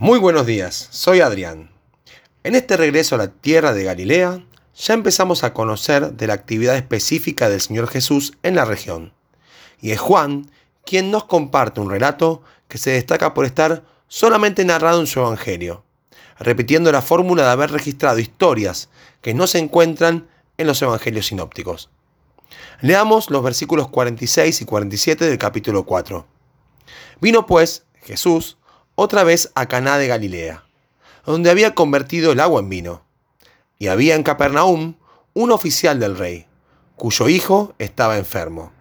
Muy buenos días, soy Adrián. En este regreso a la tierra de Galilea, ya empezamos a conocer de la actividad específica del Señor Jesús en la región. Y es Juan quien nos comparte un relato que se destaca por estar solamente narrado en su Evangelio, repitiendo la fórmula de haber registrado historias que no se encuentran en los Evangelios sinópticos. Leamos los versículos 46 y 47 del capítulo 4. Vino pues Jesús otra vez a Caná de Galilea, donde había convertido el agua en vino. Y había en Capernaum un oficial del rey, cuyo hijo estaba enfermo.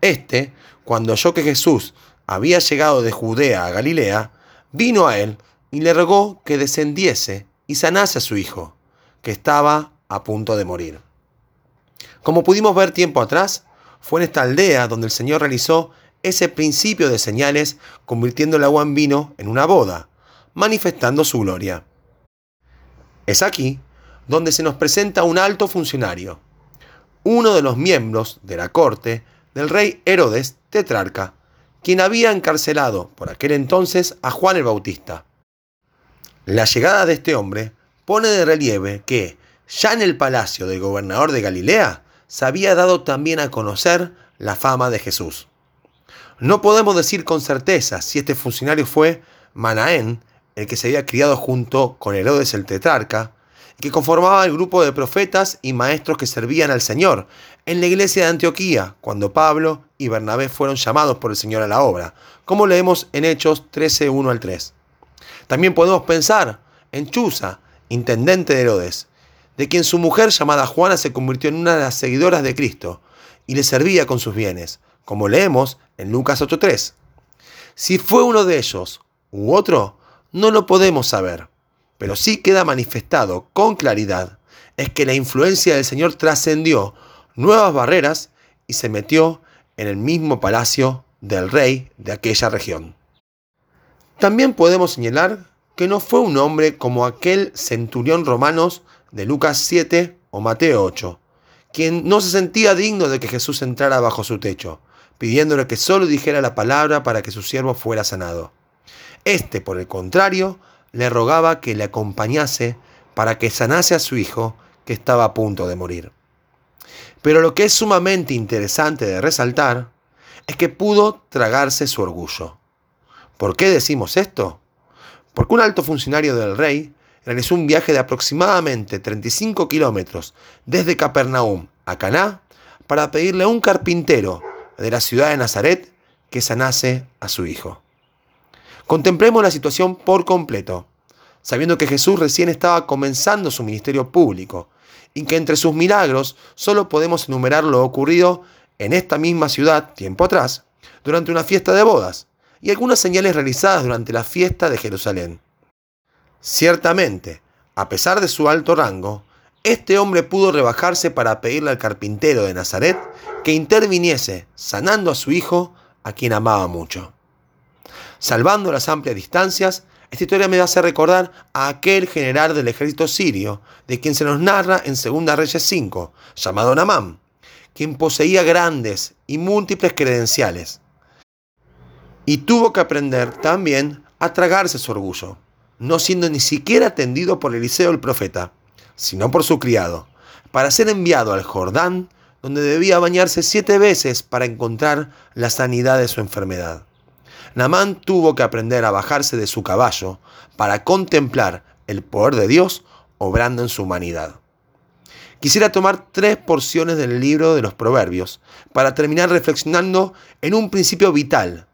Este, cuando oyó que Jesús había llegado de Judea a Galilea, vino a él y le rogó que descendiese y sanase a su hijo, que estaba a punto de morir. Como pudimos ver tiempo atrás, fue en esta aldea donde el Señor realizó ese principio de señales, convirtiendo el agua en vino en una boda, manifestando su gloria. Es aquí donde se nos presenta un alto funcionario, uno de los miembros de la corte del rey Herodes tetrarca, quien había encarcelado por aquel entonces a Juan el Bautista. La llegada de este hombre pone de relieve que, ya en el palacio del gobernador de Galilea, se había dado también a conocer la fama de Jesús. No podemos decir con certeza si este funcionario fue Manaén, el que se había criado junto con Herodes el tetrarca, y que conformaba el grupo de profetas y maestros que servían al Señor en la iglesia de Antioquía, cuando Pablo y Bernabé fueron llamados por el Señor a la obra, como leemos en Hechos 13, 1 al 3. También podemos pensar en Chuza, intendente de Herodes, de quien su mujer llamada Juana se convirtió en una de las seguidoras de Cristo y le servía con sus bienes, como leemos en Lucas 8.3. Si fue uno de ellos u otro, no lo podemos saber, pero sí queda manifestado con claridad es que la influencia del Señor trascendió nuevas barreras y se metió en el mismo palacio del rey de aquella región. También podemos señalar que no fue un hombre como aquel centurión romanos de Lucas 7 o Mateo 8, quien no se sentía digno de que Jesús entrara bajo su techo, pidiéndole que solo dijera la palabra para que su siervo fuera sanado. Este, por el contrario, le rogaba que le acompañase para que sanase a su hijo que estaba a punto de morir. Pero lo que es sumamente interesante de resaltar es que pudo tragarse su orgullo. ¿Por qué decimos esto? Porque un alto funcionario del rey realizó un viaje de aproximadamente 35 kilómetros desde Capernaum a Caná para pedirle a un carpintero de la ciudad de Nazaret que sanase a su hijo. Contemplemos la situación por completo, sabiendo que Jesús recién estaba comenzando su ministerio público y que entre sus milagros solo podemos enumerar lo ocurrido en esta misma ciudad tiempo atrás, durante una fiesta de bodas, y algunas señales realizadas durante la fiesta de Jerusalén. Ciertamente, a pesar de su alto rango, este hombre pudo rebajarse para pedirle al carpintero de Nazaret que interviniese, sanando a su hijo, a quien amaba mucho. Salvando las amplias distancias, esta historia me hace recordar a aquel general del ejército sirio, de quien se nos narra en 2 Reyes 5, llamado Namán, quien poseía grandes y múltiples credenciales. Y tuvo que aprender también a tragarse su orgullo no siendo ni siquiera atendido por Eliseo el profeta, sino por su criado, para ser enviado al Jordán, donde debía bañarse siete veces para encontrar la sanidad de su enfermedad. Namán tuvo que aprender a bajarse de su caballo para contemplar el poder de Dios obrando en su humanidad. Quisiera tomar tres porciones del libro de los Proverbios para terminar reflexionando en un principio vital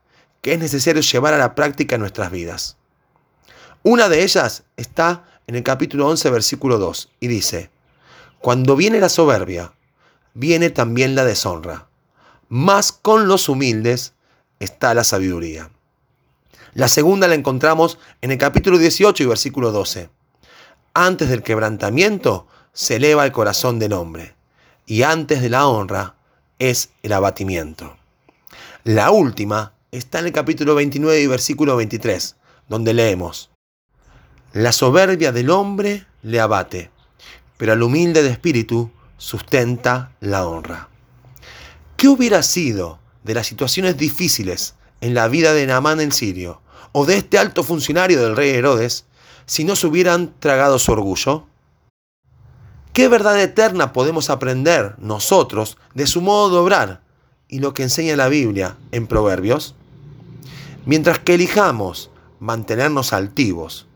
que es necesario llevar a la práctica en nuestras vidas. Una de ellas está en el capítulo 11, versículo 2, y dice, Cuando viene la soberbia, viene también la deshonra, mas con los humildes está la sabiduría. La segunda la encontramos en el capítulo 18 y versículo 12. Antes del quebrantamiento se eleva el corazón del hombre, y antes de la honra es el abatimiento. La última está en el capítulo 29 y versículo 23, donde leemos, la soberbia del hombre le abate, pero al humilde de espíritu sustenta la honra. ¿Qué hubiera sido de las situaciones difíciles en la vida de Naamán el sirio o de este alto funcionario del rey Herodes si no se hubieran tragado su orgullo? ¿Qué verdad eterna podemos aprender nosotros de su modo de obrar y lo que enseña la Biblia en Proverbios? Mientras que elijamos mantenernos altivos,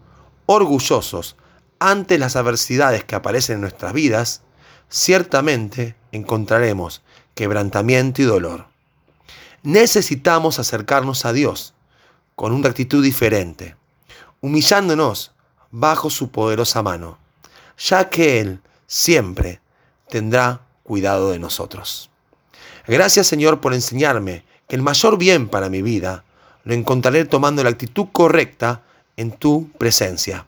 orgullosos ante las adversidades que aparecen en nuestras vidas, ciertamente encontraremos quebrantamiento y dolor. Necesitamos acercarnos a Dios con una actitud diferente, humillándonos bajo su poderosa mano, ya que Él siempre tendrá cuidado de nosotros. Gracias Señor por enseñarme que el mayor bien para mi vida lo encontraré tomando la actitud correcta en tu presencia.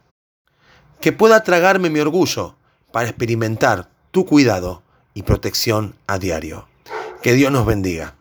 Que pueda tragarme mi orgullo para experimentar tu cuidado y protección a diario. Que Dios nos bendiga.